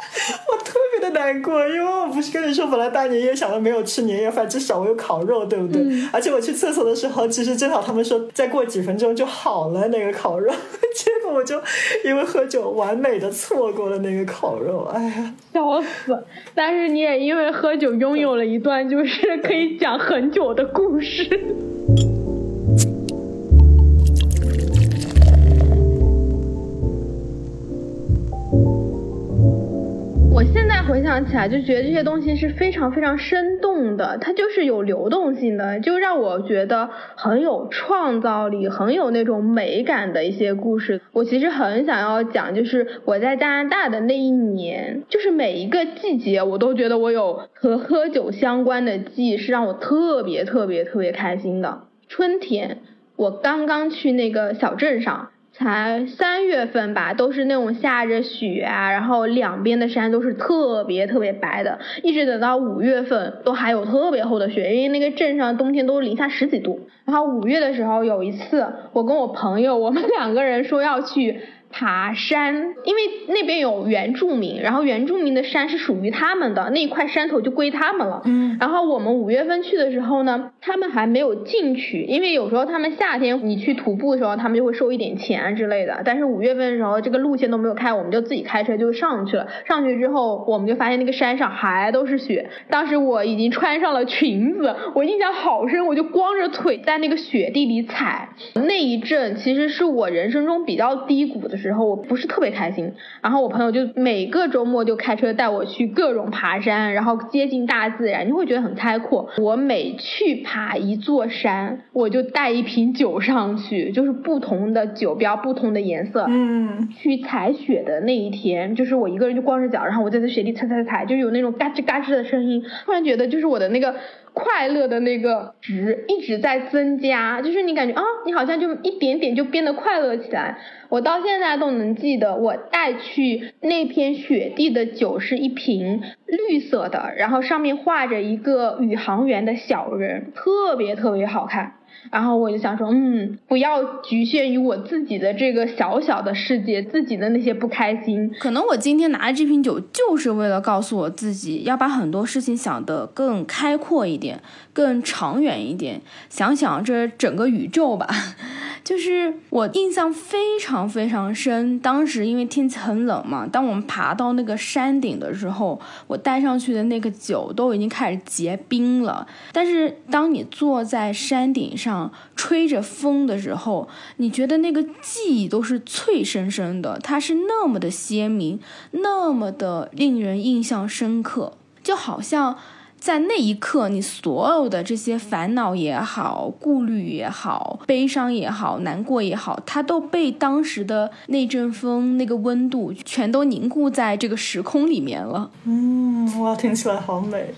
的难过，因为我不是跟你说，本来大年夜想着没有吃年夜饭，至少我有烤肉，对不对？而且我去厕所的时候，其实正好他们说再过几分钟就好了那个烤肉，结果我就因为喝酒完美的错过了那个烤肉，哎呀，笑死！但是你也因为喝酒拥有了一段就是。可以讲很久的故事。回想起来，就觉得这些东西是非常非常生动的，它就是有流动性的，就让我觉得很有创造力，很有那种美感的一些故事。我其实很想要讲，就是我在加拿大的那一年，就是每一个季节，我都觉得我有和喝酒相关的记忆，是让我特别特别特别开心的。春天，我刚刚去那个小镇上。才三月份吧，都是那种下着雪啊，然后两边的山都是特别特别白的，一直等到五月份都还有特别厚的雪，因为那个镇上冬天都零下十几度。然后五月的时候有一次，我跟我朋友，我们两个人说要去。爬山，因为那边有原住民，然后原住民的山是属于他们的，那一块山头就归他们了。嗯，然后我们五月份去的时候呢，他们还没有进去，因为有时候他们夏天你去徒步的时候，他们就会收一点钱之类的。但是五月份的时候，这个路线都没有开，我们就自己开车就上去了。上去之后，我们就发现那个山上还都是雪。当时我已经穿上了裙子，我印象好深，我就光着腿在那个雪地里踩。那一阵其实是我人生中比较低谷的。时候我不是特别开心，然后我朋友就每个周末就开车带我去各种爬山，然后接近大自然，你会觉得很开阔。我每去爬一座山，我就带一瓶酒上去，就是不同的酒标，不同的颜色。嗯，去踩雪的那一天，就是我一个人就光着脚，然后我在这雪地踩踩踩，就有那种嘎吱嘎吱的声音，突然觉得就是我的那个。快乐的那个值一直在增加，就是你感觉啊，你好像就一点点就变得快乐起来。我到现在都能记得，我带去那片雪地的酒是一瓶绿色的，然后上面画着一个宇航员的小人，特别特别好看。然后我就想说，嗯，不要局限于我自己的这个小小的世界，自己的那些不开心。可能我今天拿着这瓶酒，就是为了告诉我自己，要把很多事情想得更开阔一点，更长远一点。想想这整个宇宙吧。就是我印象非常非常深，当时因为天气很冷嘛，当我们爬到那个山顶的时候，我带上去的那个酒都已经开始结冰了。但是当你坐在山顶上吹着风的时候，你觉得那个记忆都是脆生生的，它是那么的鲜明，那么的令人印象深刻，就好像。在那一刻，你所有的这些烦恼也好、顾虑也好、悲伤也好、难过也好，它都被当时的那阵风、那个温度全都凝固在这个时空里面了。嗯，哇，听起来好美。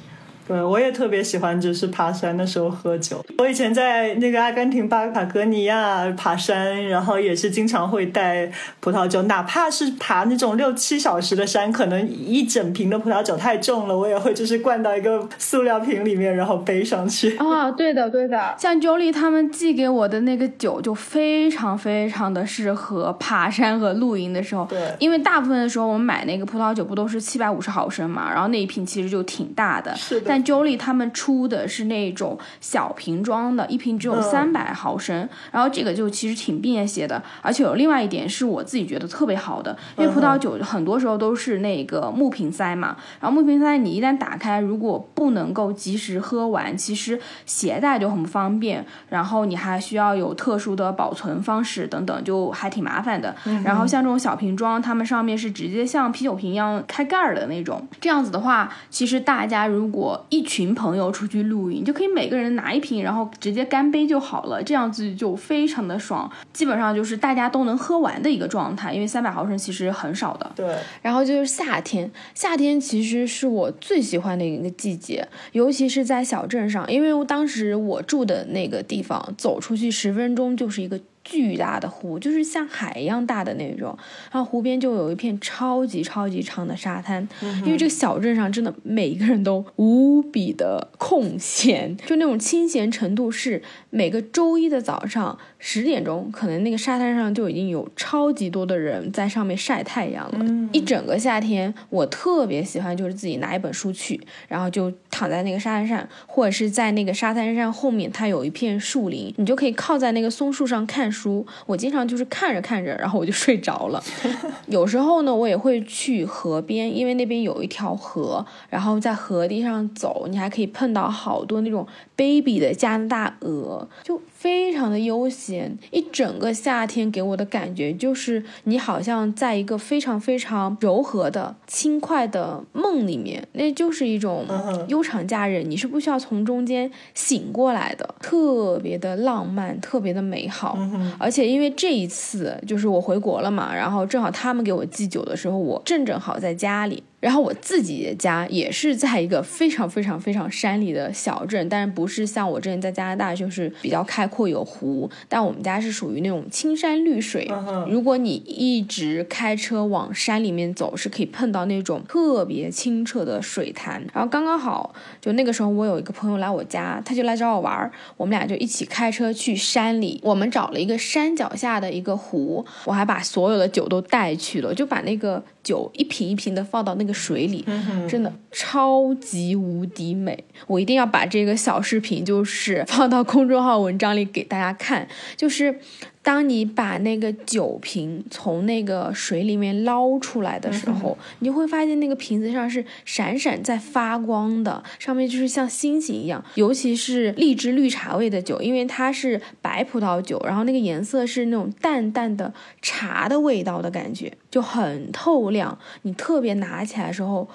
对，我也特别喜欢，就是爬山的时候喝酒。我以前在那个阿根廷巴塔哥尼亚爬山，然后也是经常会带葡萄酒，哪怕是爬那种六七小时的山，可能一整瓶的葡萄酒太重了，我也会就是灌到一个塑料瓶里面，然后背上去。啊，对的，对的。像 Jolie 他们寄给我的那个酒，就非常非常的适合爬山和露营的时候。对，因为大部分的时候我们买那个葡萄酒不都是七百五十毫升嘛，然后那一瓶其实就挺大的。是的。但 Jolie 他们出的是那种小瓶装的，一瓶只有三百毫升，然后这个就其实挺便携的，而且有另外一点是我自己觉得特别好的，因为葡萄酒很多时候都是那个木瓶塞嘛，然后木瓶塞你一旦打开，如果不能够及时喝完，其实携带就很不方便，然后你还需要有特殊的保存方式等等，就还挺麻烦的。然后像这种小瓶装，它们上面是直接像啤酒瓶一样开盖儿的那种，这样子的话，其实大家如果一群朋友出去露营，就可以每个人拿一瓶，然后直接干杯就好了，这样子就非常的爽，基本上就是大家都能喝完的一个状态，因为三百毫升其实很少的。对，然后就是夏天，夏天其实是我最喜欢的一个季节，尤其是在小镇上，因为当时我住的那个地方，走出去十分钟就是一个。巨大的湖，就是像海一样大的那种，然后湖边就有一片超级超级长的沙滩。因为这个小镇上真的每一个人都无比的空闲，就那种清闲程度是每个周一的早上十点钟，可能那个沙滩上就已经有超级多的人在上面晒太阳了。一整个夏天，我特别喜欢就是自己拿一本书去，然后就躺在那个沙滩上，或者是在那个沙滩上后面，它有一片树林，你就可以靠在那个松树上看。书，我经常就是看着看着，然后我就睡着了。有时候呢，我也会去河边，因为那边有一条河，然后在河堤上走，你还可以碰到好多那种 baby 的加拿大鹅，就非常的悠闲。一整个夏天给我的感觉就是，你好像在一个非常非常柔和的、轻快的梦里面，那就是一种悠长假日，你是不需要从中间醒过来的，特别的浪漫，特别的美好。而且因为这一次就是我回国了嘛，然后正好他们给我寄酒的时候，我正正好在家里。然后我自己的家也是在一个非常非常非常山里的小镇，但是不是像我之前在加拿大就是比较开阔有湖，但我们家是属于那种青山绿水。如果你一直开车往山里面走，是可以碰到那种特别清澈的水潭。然后刚刚好，就那个时候我有一个朋友来我家，他就来找我玩儿，我们俩就一起开车去山里。我们找了一个山脚下的一个湖，我还把所有的酒都带去了，就把那个。酒一瓶一瓶的放到那个水里，真的超级无敌美！我一定要把这个小视频就是放到公众号文章里给大家看，就是。当你把那个酒瓶从那个水里面捞出来的时候，你就会发现那个瓶子上是闪闪在发光的，上面就是像星星一样。尤其是荔枝绿茶味的酒，因为它是白葡萄酒，然后那个颜色是那种淡淡的茶的味道的感觉，就很透亮。你特别拿起来的时候。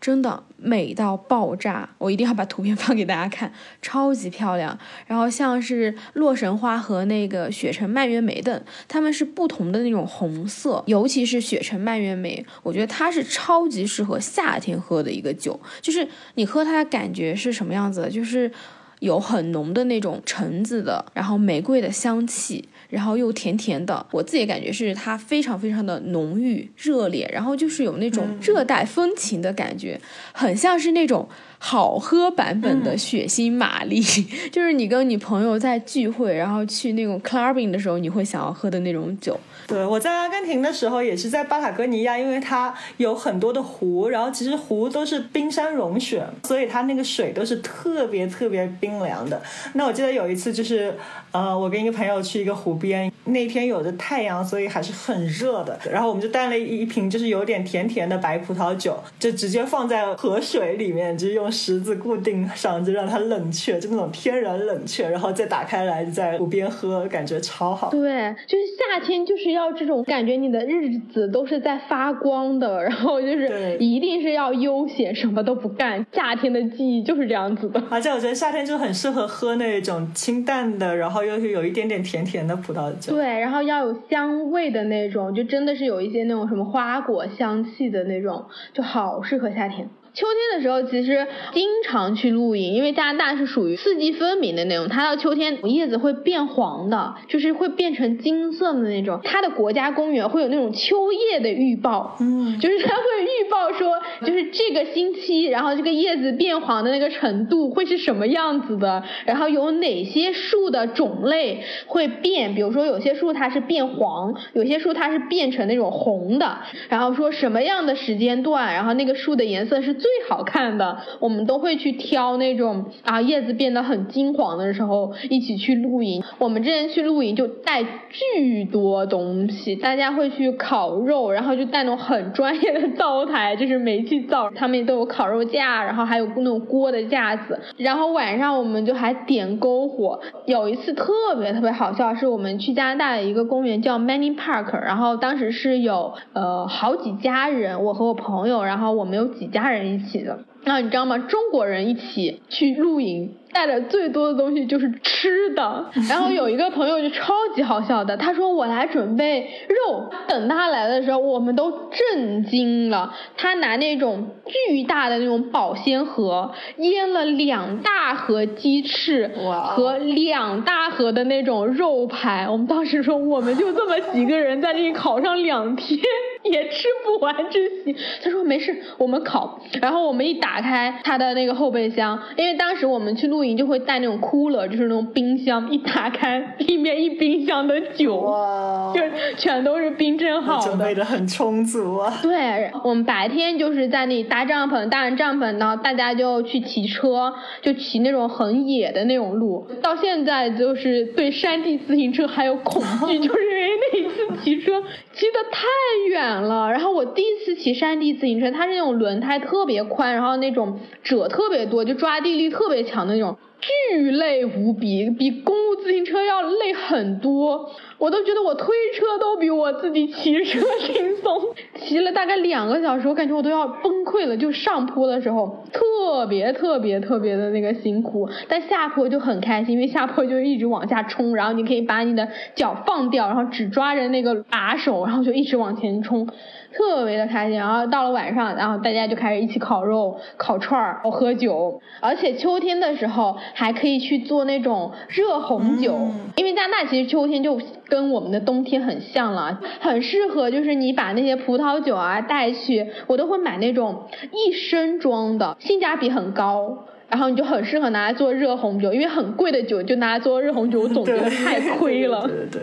真的美到爆炸，我一定要把图片放给大家看，超级漂亮。然后像是洛神花和那个雪城蔓越莓的，它们是不同的那种红色，尤其是雪城蔓越莓，我觉得它是超级适合夏天喝的一个酒，就是你喝它的感觉是什么样子的，就是有很浓的那种橙子的，然后玫瑰的香气。然后又甜甜的，我自己感觉是它非常非常的浓郁热烈，然后就是有那种热带风情的感觉，很像是那种。好喝版本的血腥玛丽，就是你跟你朋友在聚会，然后去那种 clubbing 的时候，你会想要喝的那种酒。对，我在阿根廷的时候也是在巴塔哥尼亚，因为它有很多的湖，然后其实湖都是冰山融雪，所以它那个水都是特别特别冰凉的。那我记得有一次就是，呃，我跟一个朋友去一个湖边，那天有着太阳，所以还是很热的。然后我们就带了一瓶就是有点甜甜的白葡萄酒，就直接放在河水里面，就用。石子固定上，就让它冷却，就那种天然冷却，然后再打开来，在湖边喝，感觉超好。对，就是夏天就是要这种感觉，你的日子都是在发光的，然后就是一定是要悠闲，什么都不干。夏天的记忆就是这样子的。而且我觉得夏天就很适合喝那种清淡的，然后又是有一点点甜甜的葡萄酒。对，然后要有香味的那种，就真的是有一些那种什么花果香气的那种，就好适合夏天。秋天的时候，其实经常去露营，因为加拿大是属于四季分明的那种，它到秋天叶子会变黄的，就是会变成金色的那种。它的国家公园会有那种秋叶的预报，嗯，就是它会预报说，就是这个星期，然后这个叶子变黄的那个程度会是什么样子的，然后有哪些树的种类会变，比如说有些树它是变黄，有些树它是变成那种红的，然后说什么样的时间段，然后那个树的颜色是最。好看的，我们都会去挑那种啊叶子变得很金黄的时候一起去露营。我们之前去露营就带巨多东西，大家会去烤肉，然后就带那种很专业的灶台，就是煤气灶，他们都有烤肉架，然后还有那种锅的架子。然后晚上我们就还点篝火。有一次特别特别好笑，是我们去加拿大的一个公园叫 Many Park，然后当时是有呃好几家人，我和我朋友，然后我们有几家人。一起的，那你知道吗？中国人一起去露营。带的最多的东西就是吃的，然后有一个朋友就超级好笑的，他说我来准备肉，等他来的时候，我们都震惊了。他拿那种巨大的那种保鲜盒，腌了两大盒鸡翅和两大盒的那种肉排。我们当时说，我们就这么几个人在这里烤上两天 也吃不完这些。他说没事，我们烤。然后我们一打开他的那个后备箱，因为当时我们去露。营就会带那种 cooler，就是那种冰箱，一打开里面一冰箱的酒，就全都是冰镇好的，准备的很充足啊。对，我们白天就是在那里搭帐篷，搭完帐篷，然后大家就去骑车，就骑那种很野的那种路。到现在就是对山地自行车还有恐惧，就是因为那一次骑车骑的太远了。然后我第一次骑山地自行车，它是那种轮胎特别宽，然后那种褶特别多，就抓地力特别强的那种。巨累无比，比公路自行车要累很多。我都觉得我推车都比我自己骑车轻松。骑了大概两个小时，我感觉我都要崩溃了。就上坡的时候特别特别特别的那个辛苦，但下坡就很开心，因为下坡就一直往下冲，然后你可以把你的脚放掉，然后只抓着那个把手，然后就一直往前冲。特别的开心，然后到了晚上，然后大家就开始一起烤肉、烤串儿、喝酒，而且秋天的时候还可以去做那种热红酒，因为加拿大其实秋天就跟我们的冬天很像了，很适合就是你把那些葡萄酒啊带去，我都会买那种一升装的，性价比很高。然后你就很适合拿来做热红酒，因为很贵的酒就拿来做热红酒，我 总觉得太亏了。对对对，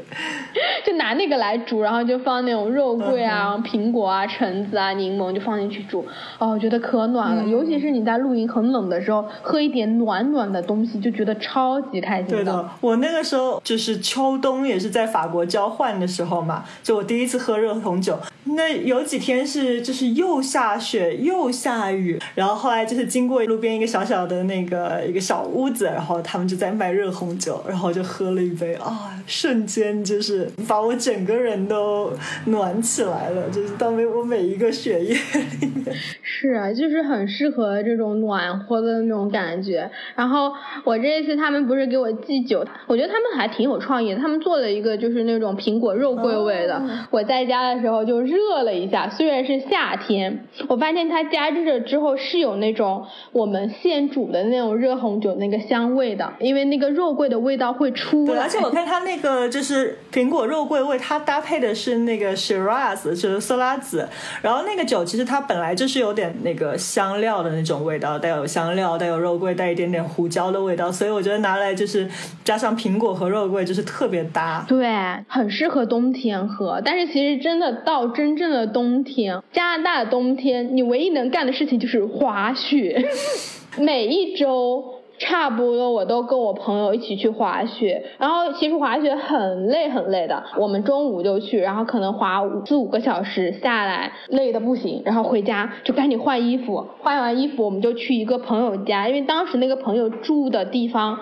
就拿那个来煮，然后就放那种肉桂啊、苹果啊、橙子啊、柠檬，就放进去煮。哦，我觉得可暖了，尤其是你在露营很冷的时候，喝一点暖暖的东西，就觉得超级开心。对的，我那个时候就是秋冬也是在法国交换的时候嘛，就我第一次喝热红酒。那有几天是就是又下雪又下雨，然后后来就是经过路边一个小小的那个一个小屋子，然后他们就在卖热红酒，然后就喝了一杯啊，瞬间就是把我整个人都暖起来了，就是到每我每一个血液里面。是啊，就是很适合这种暖和的那种感觉。然后我这一次他们不是给我寄酒，我觉得他们还挺有创意的，他们做了一个就是那种苹果肉桂味的。我在家的时候就。热了一下，虽然是夏天，我发现它加热了之后是有那种我们现煮的那种热红酒那个香味的，因为那个肉桂的味道会出来。而且我看它那个就是苹果肉桂味，它搭配的是那个 Shiraz，就是色拉子。然后那个酒其实它本来就是有点那个香料的那种味道，带有香料，带有肉桂，带一点点胡椒的味道。所以我觉得拿来就是加上苹果和肉桂，就是特别搭。对，很适合冬天喝。但是其实真的到真。真正的冬天，加拿大的冬天，你唯一能干的事情就是滑雪。每一周差不多我都跟我朋友一起去滑雪，然后其实滑雪很累很累的。我们中午就去，然后可能滑四五个小时下来，累的不行，然后回家就赶紧换衣服，换完衣服我们就去一个朋友家，因为当时那个朋友住的地方。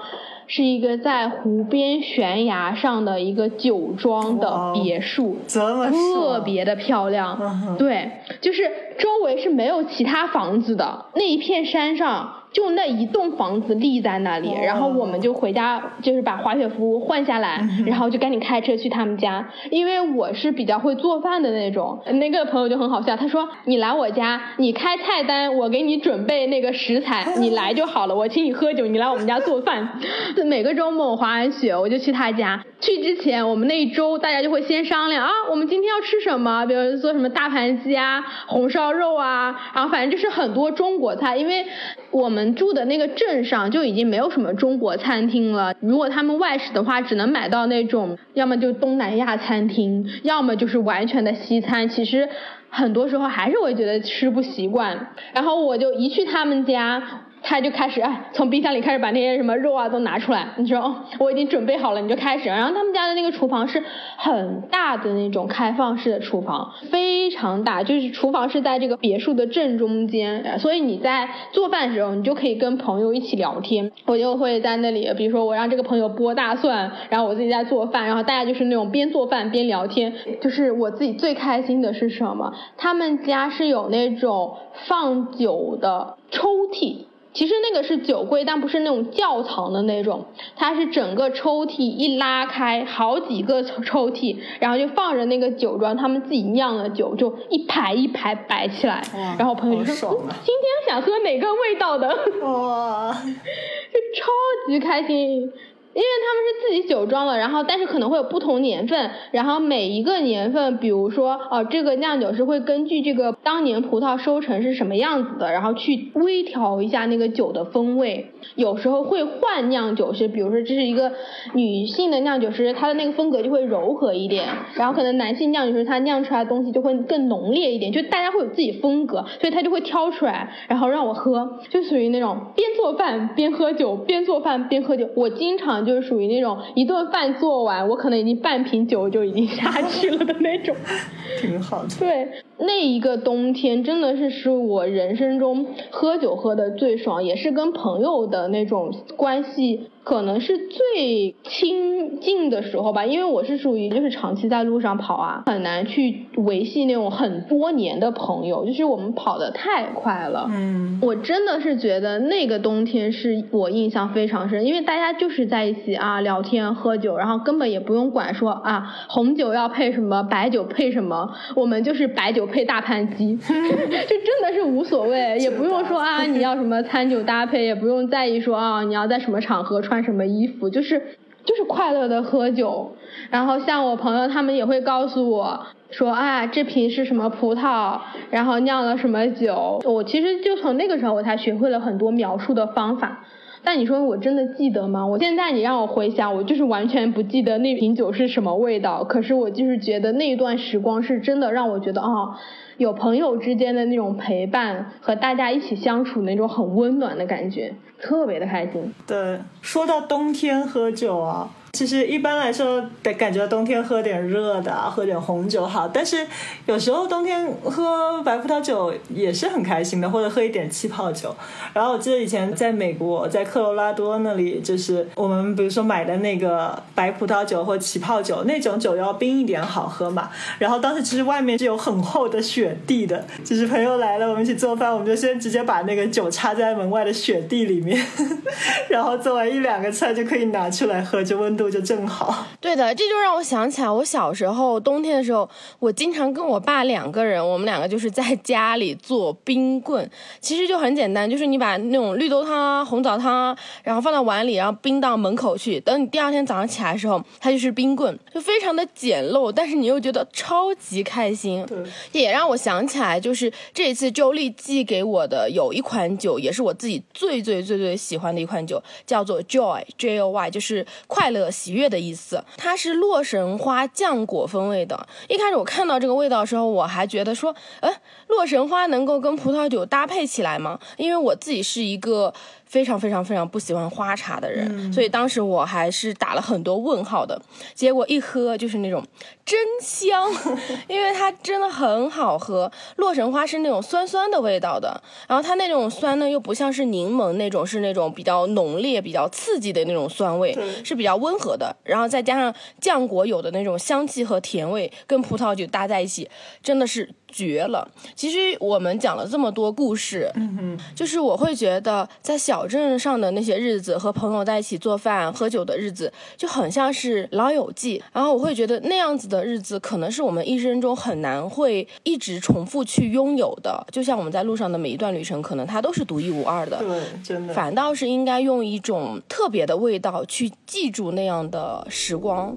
是一个在湖边悬崖上的一个酒庄的别墅，特别的漂亮。对，就是周围是没有其他房子的，那一片山上就那一栋房子立在那里，然后我们就回家，就是把滑雪服换下来，然后就赶紧开车去他们家。因为我是比较会做饭的那种，那个朋友就很好笑，他说：“你来我家，你开菜单，我给你准备那个食材，你来就好了，我请你喝酒，你来我们家做饭。”每个周末我滑完雪，我就去他家。去之前，我们那一周大家就会先商量啊，我们今天要吃什么？比如做什么大盘鸡啊、红烧肉啊，然后反正就是很多中国菜。因为我们住的那个镇上就已经没有什么中国餐厅了。如果他们外食的话，只能买到那种要么就东南亚餐厅，要么就是完全的西餐。其实很多时候还是会觉得吃不习惯。然后我就一去他们家。他就开始哎，从冰箱里开始把那些什么肉啊都拿出来。你说哦，我已经准备好了，你就开始。然后他们家的那个厨房是很大的那种开放式的厨房，非常大，就是厨房是在这个别墅的正中间，所以你在做饭的时候，你就可以跟朋友一起聊天。我就会在那里，比如说我让这个朋友剥大蒜，然后我自己在做饭，然后大家就是那种边做饭边聊天。就是我自己最开心的是什么？他们家是有那种放酒的抽屉。其实那个是酒柜，但不是那种窖藏的那种，它是整个抽屉一拉开，好几个抽屉，然后就放着那个酒庄他们自己酿的酒，就一排一排摆起来。然后朋友就说：“今天想喝哪个味道的？”哇，就超级开心。因为他们是自己酒庄的，然后但是可能会有不同年份，然后每一个年份，比如说哦，这个酿酒师会根据这个当年葡萄收成是什么样子的，然后去微调一下那个酒的风味。有时候会换酿酒师，比如说这是一个女性的酿酒师，她的那个风格就会柔和一点，然后可能男性酿酒师他酿出来的东西就会更浓烈一点，就大家会有自己风格，所以他就会挑出来，然后让我喝，就属于那种边做饭边喝酒，边做饭边喝酒。我经常。就是属于那种一顿饭做完，我可能已经半瓶酒就已经下去了的那种，挺好的。对，那一个冬天真的是是我人生中喝酒喝的最爽，也是跟朋友的那种关系。可能是最亲近的时候吧，因为我是属于就是长期在路上跑啊，很难去维系那种很多年的朋友，就是我们跑得太快了。嗯，我真的是觉得那个冬天是我印象非常深，因为大家就是在一起啊聊天喝酒，然后根本也不用管说啊红酒要配什么，白酒配什么，我们就是白酒配大盘鸡，就真的是无所谓，也不用说啊你要什么餐酒搭配，也不用在意说啊你要在什么场合穿。穿什么衣服，就是就是快乐的喝酒。然后像我朋友他们也会告诉我说，啊，这瓶是什么葡萄，然后酿了什么酒。我其实就从那个时候我才学会了很多描述的方法。但你说我真的记得吗？我现在你让我回想，我就是完全不记得那瓶酒是什么味道。可是我就是觉得那一段时光是真的让我觉得啊。有朋友之间的那种陪伴和大家一起相处那种很温暖的感觉，特别的开心。对，说到冬天喝酒啊。其实一般来说，得感觉冬天喝点热的，喝点红酒好。但是有时候冬天喝白葡萄酒也是很开心的，或者喝一点气泡酒。然后我记得以前在美国，在科罗拉多那里，就是我们比如说买的那个白葡萄酒或气泡酒，那种酒要冰一点好喝嘛。然后当时其实外面是有很厚的雪地的，就是朋友来了，我们一起做饭，我们就先直接把那个酒插在门外的雪地里面，然后做完一两个菜就可以拿出来喝，就温度。就正好，对的，这就让我想起来，我小时候冬天的时候，我经常跟我爸两个人，我们两个就是在家里做冰棍，其实就很简单，就是你把那种绿豆汤啊、红枣汤啊，然后放到碗里，然后冰到门口去，等你第二天早上起来的时候，它就是冰棍，就非常的简陋，但是你又觉得超级开心。对，也让我想起来，就是这一次周丽寄给我的有一款酒，也是我自己最最最最喜欢的一款酒，叫做 Joy J O Y，就是快乐。喜悦的意思，它是洛神花酱果风味的。一开始我看到这个味道的时候，我还觉得说，哎，洛神花能够跟葡萄酒搭配起来吗？因为我自己是一个。非常非常非常不喜欢花茶的人，所以当时我还是打了很多问号的。结果一喝就是那种真香，因为它真的很好喝。洛神花是那种酸酸的味道的，然后它那种酸呢又不像是柠檬那种是那种比较浓烈、比较刺激的那种酸味，是比较温和的。然后再加上浆果有的那种香气和甜味，跟葡萄酒搭在一起，真的是。绝了。其实我们讲了这么多故事，嗯哼，就是我会觉得在小镇上的那些日子，和朋友在一起做饭喝酒的日子，就很像是老友记。然后我会觉得那样子的日子，可能是我们一生中很难会一直重复去拥有的。就像我们在路上的每一段旅程，可能它都是独一无二的。对，真的。反倒是应该用一种特别的味道去记住那样的时光。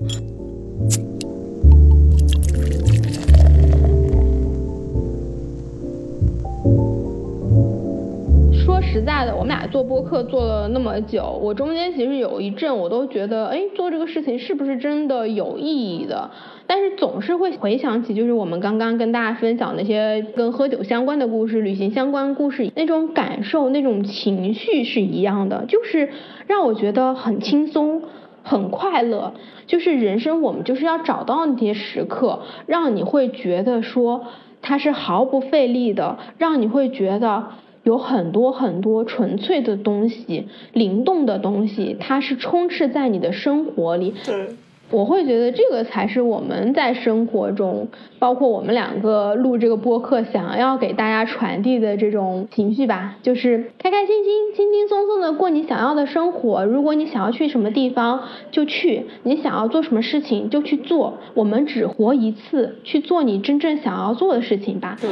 说实在的，我们俩做播客做了那么久，我中间其实有一阵我都觉得，哎，做这个事情是不是真的有意义的？但是总是会回想起，就是我们刚刚跟大家分享那些跟喝酒相关的故事、旅行相关故事，那种感受、那种情绪是一样的，就是让我觉得很轻松、很快乐。就是人生，我们就是要找到那些时刻，让你会觉得说它是毫不费力的，让你会觉得。有很多很多纯粹的东西，灵动的东西，它是充斥在你的生活里。我会觉得这个才是我们在生活中，包括我们两个录这个播客，想要给大家传递的这种情绪吧，就是开开心心、轻轻松松的过你想要的生活。如果你想要去什么地方就去，你想要做什么事情就去做。我们只活一次，去做你真正想要做的事情吧。对。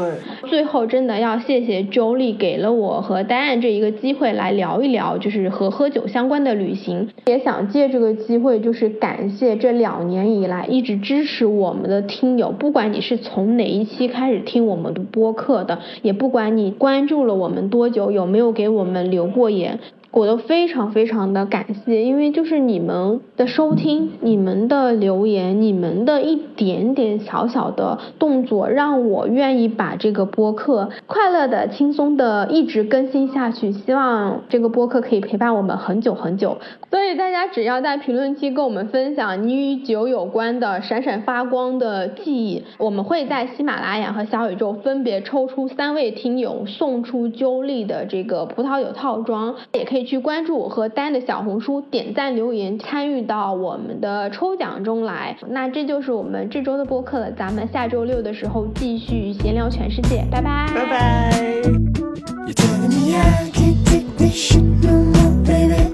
最后真的要谢谢 Jolie 给了我和 Dan 这一个机会来聊一聊，就是和喝酒相关的旅行。也想借这个机会，就是感谢。这两年以来一直支持我们的听友，不管你是从哪一期开始听我们的播客的，也不管你关注了我们多久，有没有给我们留过言。我都非常非常的感谢，因为就是你们的收听、你们的留言、你们的一点点小小的动作，让我愿意把这个播客快乐的、轻松的一直更新下去。希望这个播客可以陪伴我们很久很久。所以大家只要在评论区跟我们分享你与酒有关的闪闪发光的记忆，我们会在喜马拉雅和小宇宙分别抽出三位听友，送出揪丽的这个葡萄酒套装，也可以。去关注我和丹的小红书，点赞留言，参与到我们的抽奖中来。那这就是我们这周的播客了，咱们下周六的时候继续闲聊全世界，拜拜，拜拜。you telling me I take shit no.